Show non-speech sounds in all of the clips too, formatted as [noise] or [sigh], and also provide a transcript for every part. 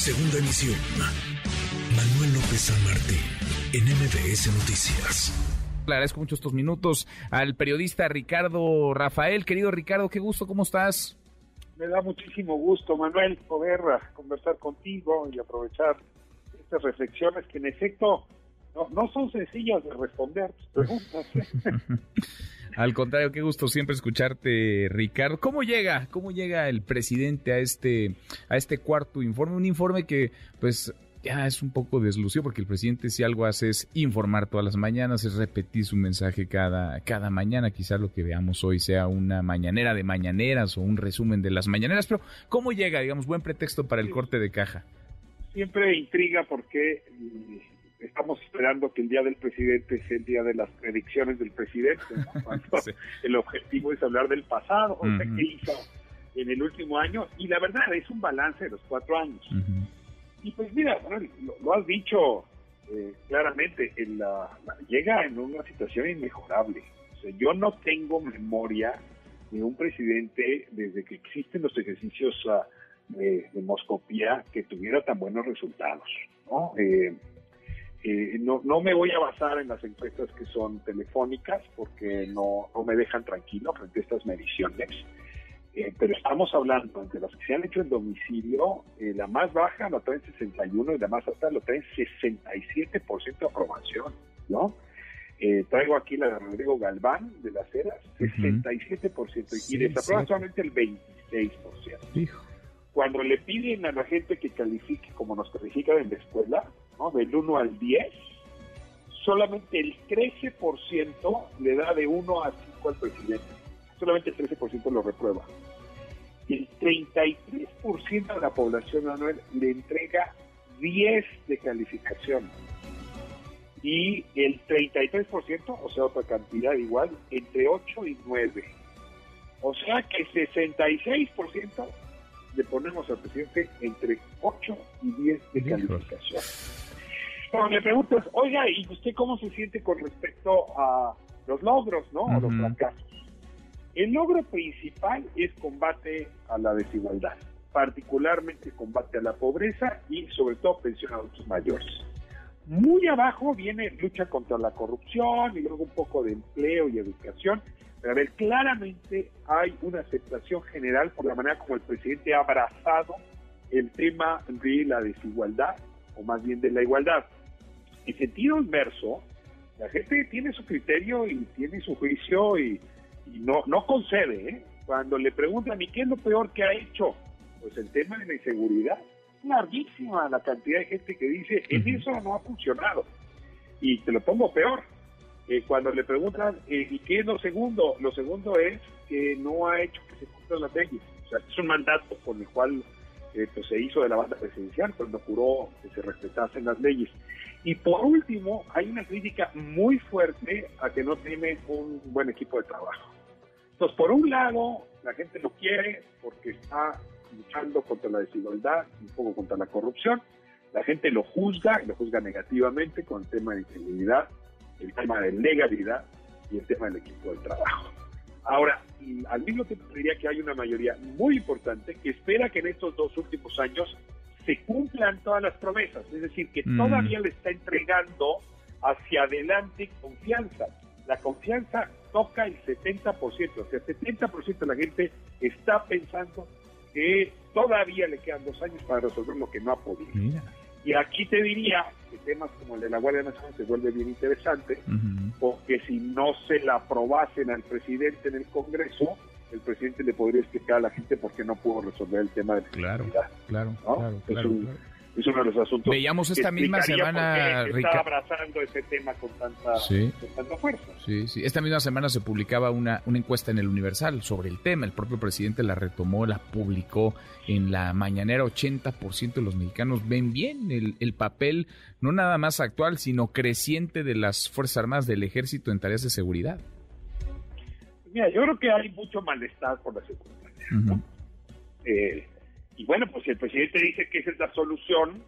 Segunda emisión. Manuel López San Martín, en MBS Noticias. Le agradezco mucho estos minutos al periodista Ricardo Rafael. Querido Ricardo, qué gusto, ¿cómo estás? Me da muchísimo gusto, Manuel, poder ah, conversar contigo y aprovechar estas reflexiones que en efecto no, no son sencillas de responder tus preguntas. [laughs] ¿eh? Al contrario, qué gusto siempre escucharte, Ricardo. ¿Cómo llega, cómo llega el presidente a este, a este cuarto informe? Un informe que, pues, ya es un poco deslucido porque el presidente si algo hace es informar todas las mañanas, es repetir su mensaje cada, cada mañana. Quizás lo que veamos hoy sea una mañanera de mañaneras o un resumen de las mañaneras, pero ¿cómo llega, digamos, buen pretexto para el corte de caja? Siempre intriga porque estamos esperando que el día del presidente sea el día de las predicciones del presidente. [laughs] El objetivo es hablar del pasado, o sea, qué hizo en el último año, y la verdad es un balance de los cuatro años. Y pues mira, lo, has dicho eh, claramente, en la, llega en una situación inmejorable. O sea, yo no tengo memoria de un presidente desde que existen los ejercicios uh, de, moscopía que tuviera tan buenos resultados. ¿no? Eh, eh, no, no me voy a basar en las encuestas que son telefónicas porque no, no me dejan tranquilo frente a estas mediciones. Eh, pero estamos hablando de las que se han hecho en domicilio, eh, la más baja lo traen 61 y la más alta lo traen 67% de aprobación, ¿no? traigo aquí la de Rodrigo Galván de las Heras, 67%, y desaproba solamente el 26%. Cuando le piden a la gente que califique como nos califican en la escuela, del 1 al 10, solamente el 13% le da de 1 a 5 al presidente. Solamente el 13% lo reprueba. El 33% de la población anual le entrega 10 de calificación. Y el 33%, o sea, otra cantidad igual, entre 8 y 9. O sea que 66% le ponemos al presidente entre 8 y 10 de calificación. Cuando le preguntas, oiga, ¿y usted cómo se siente con respecto a los logros, ¿no? A los fracasos. El logro principal es combate a la desigualdad, particularmente combate a la pobreza y sobre todo pensión a adultos mayores. Muy abajo viene lucha contra la corrupción y luego un poco de empleo y educación. Pero a ver, claramente hay una aceptación general por la manera como el presidente ha abrazado el tema de la desigualdad, o más bien de la igualdad. En sentido inverso, la gente tiene su criterio y tiene su juicio y, no, no concede. ¿eh? Cuando le preguntan, ¿y qué es lo peor que ha hecho? Pues el tema de la inseguridad. Larguísima la cantidad de gente que dice, en eso no ha funcionado. Y te lo pongo peor. Eh, cuando le preguntan, eh, ¿y qué es lo segundo? Lo segundo es que no ha hecho que se cumplan las leyes. O sea, es un mandato por el cual pues se hizo de la banda presidencial cuando juró que se respetasen las leyes. Y por último, hay una crítica muy fuerte a que no tiene un buen equipo de trabajo. Entonces, por un lado, la gente lo quiere porque está luchando contra la desigualdad, un poco contra la corrupción. La gente lo juzga, lo juzga negativamente con el tema de integridad, el tema de legalidad y el tema del equipo de trabajo. Ahora, al mismo tiempo diría que hay una mayoría muy importante que espera que en estos dos últimos años se cumplan todas las promesas, es decir, que mm. todavía le está entregando hacia adelante confianza. La confianza toca el 70%, o sea, el 70% de la gente está pensando que todavía le quedan dos años para resolver lo que no ha podido. Y aquí te diría que temas como el de la Guardia Nacional se vuelve bien interesante, porque si no se la aprobasen al presidente en el Congreso, el presidente le podría explicar a la gente por qué no pudo resolver el tema de la claro, claro, claro, claro, es uno de los asuntos. Veíamos esta misma semana. Está abrazando ese tema con tanta, fuerza. Sí, sí. Esta misma semana se publicaba una, una encuesta en el Universal sobre el tema. El propio presidente la retomó, la publicó en la mañanera. 80% de los mexicanos ven bien el, el papel, no nada más actual, sino creciente de las Fuerzas Armadas del Ejército en tareas de seguridad. Mira, yo creo que hay mucho malestar por la seguridad. eh, y bueno, pues si el presidente dice que esa es la solución,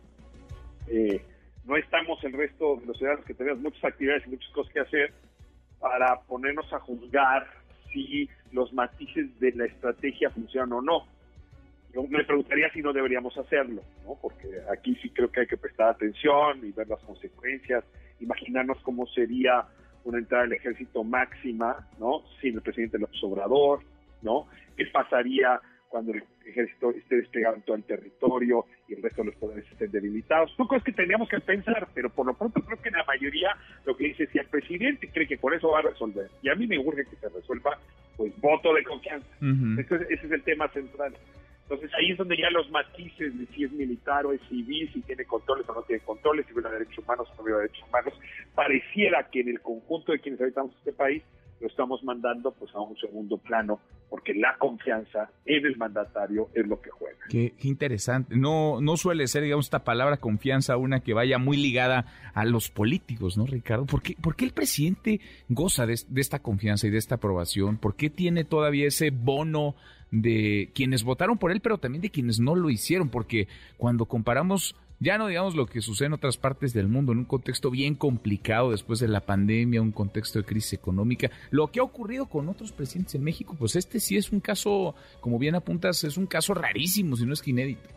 eh, no estamos el resto de los ciudadanos que tenemos muchas actividades y muchas cosas que hacer para ponernos a juzgar si los matices de la estrategia funcionan o no. Yo me preguntaría si no deberíamos hacerlo, ¿no? Porque aquí sí creo que hay que prestar atención y ver las consecuencias, imaginarnos cómo sería una entrada del ejército máxima, ¿no? Sin el presidente López Obrador, ¿no? ¿Qué pasaría cuando el ejército esté desplegado en todo el territorio y el resto de los poderes estén debilitados. Son cosas que tendríamos que pensar, pero por lo pronto creo que la mayoría lo que dice, si el presidente cree que por eso va a resolver, y a mí me urge que se resuelva, pues voto de confianza. Entonces, ese es el tema central. Entonces ahí es donde ya los matices de si es militar o es civil, si tiene controles o no tiene controles, si viola derechos humanos o no viola derechos humanos, pareciera que en el conjunto de quienes habitamos este país lo estamos mandando pues a un segundo plano porque la confianza en el mandatario es lo que juega. Qué, interesante. No, no suele ser, digamos, esta palabra confianza una que vaya muy ligada a los políticos, ¿no, Ricardo? ¿Por qué, el presidente goza de, de esta confianza y de esta aprobación? ¿Por qué tiene todavía ese bono de quienes votaron por él, pero también de quienes no lo hicieron? Porque cuando comparamos ya no digamos lo que sucede en otras partes del mundo, en un contexto bien complicado después de la pandemia, un contexto de crisis económica. Lo que ha ocurrido con otros presidentes en México, pues este sí es un caso, como bien apuntas, es un caso rarísimo, si no es que inédito.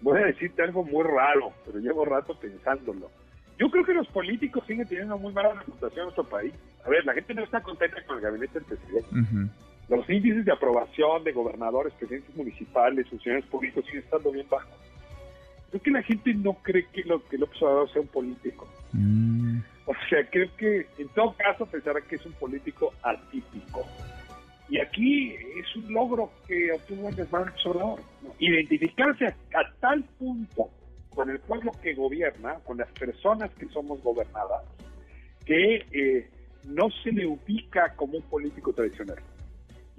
Voy a decirte algo muy raro, pero llevo rato pensándolo. Yo creo que los políticos siguen teniendo una muy mala reputación en nuestro país. A ver, la gente no está contenta con el gabinete del presidente. Los índices de aprobación de gobernadores, presidentes municipales, funcionarios públicos siguen estando bien bajos creo que la gente no cree que lo que López Obrador sea un político. Mm. O sea, creo que en todo caso pensará que es un político atípico. Y aquí es un logro que obtuvo el López Obrador. Identificarse a, tal punto con el pueblo que gobierna, con las personas que somos gobernadas, que eh, no se le ubica como un político tradicional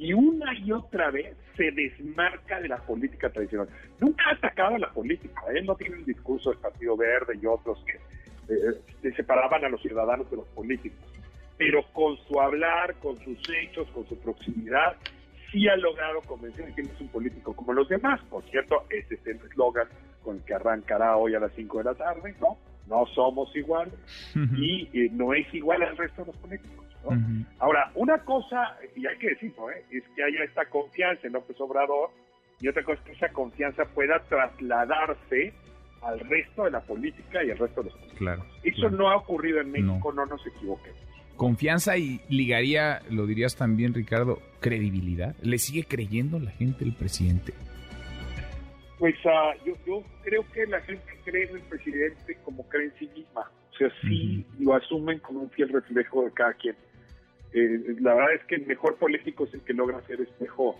y una y otra vez se desmarca de la política tradicional. Nunca ha atacado a la política, él no tiene el discurso del Partido Verde y otros que eh, separaban a los ciudadanos de los políticos, pero con su hablar, con sus hechos, con su proximidad, sí ha logrado convencer que él es un político como los demás. Por cierto, ese es el eslogan con el que arrancará hoy a las 5 de la tarde, ¿no? No somos iguales y eh, no es igual al resto de los políticos. Ahora, una cosa, y hay que decirlo, ¿eh? es que haya esta confianza en López Obrador, y otra cosa es que esa confianza pueda trasladarse al resto de la política y al resto de los políticos. Claro, Eso no ha ocurrido en México, no, nos equivoquemos. Confianza y ligaría, lo dirías también, Ricardo, credibilidad. ¿Le sigue creyendo la gente el presidente? Pues uh, yo, yo creo que la gente cree en el presidente como cree en sí misma. O sea, sí lo asumen como un fiel reflejo de cada quien. Eh, la verdad es que el mejor político es el que logra ser espejo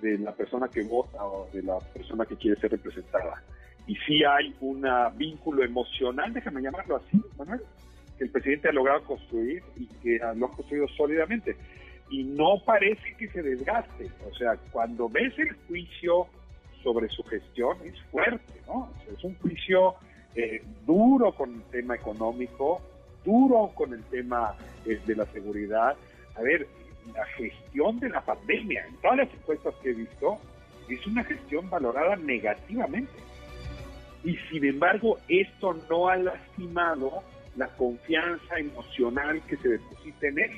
de la persona que vota o de la persona que quiere ser representada. Y sí hay un vínculo emocional, déjame llamarlo así, Manuel, que el presidente ha logrado construir y que lo ha construido sólidamente. Y no parece que se desgaste. O sea, cuando ves el juicio sobre su gestión, es fuerte, ¿no? es un juicio eh, duro con el tema económico, duro con el tema eh, de la seguridad, a ver, la gestión de la pandemia, en todas las encuestas que he visto, es una gestión valorada negativamente. Y sin embargo, esto no ha lastimado la confianza emocional que se deposita en él,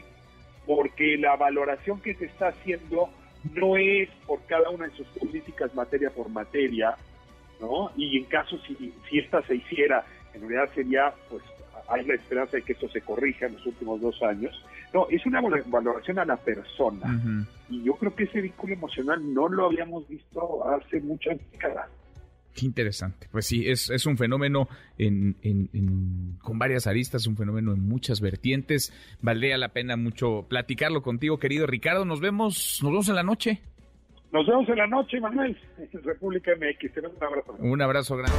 porque la valoración que se está haciendo no es por cada una de sus políticas materia por materia, ¿no? Y en caso si, si esta se hiciera, en realidad sería, pues, hay la esperanza de que esto se corrija en los últimos dos años, no, es una valoración a la persona. Y yo creo que ese vínculo emocional no lo habíamos visto hace muchas décadas. Qué interesante. Pues sí, es, es un fenómeno en, con varias aristas, un fenómeno en muchas vertientes. Valdría la pena mucho platicarlo contigo, querido Ricardo. Nos vemos, nos vemos en la noche. Nos vemos en la noche, Manuel, en República MX. Te un abrazo. Un abrazo grande.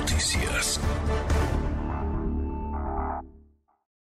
Noticias.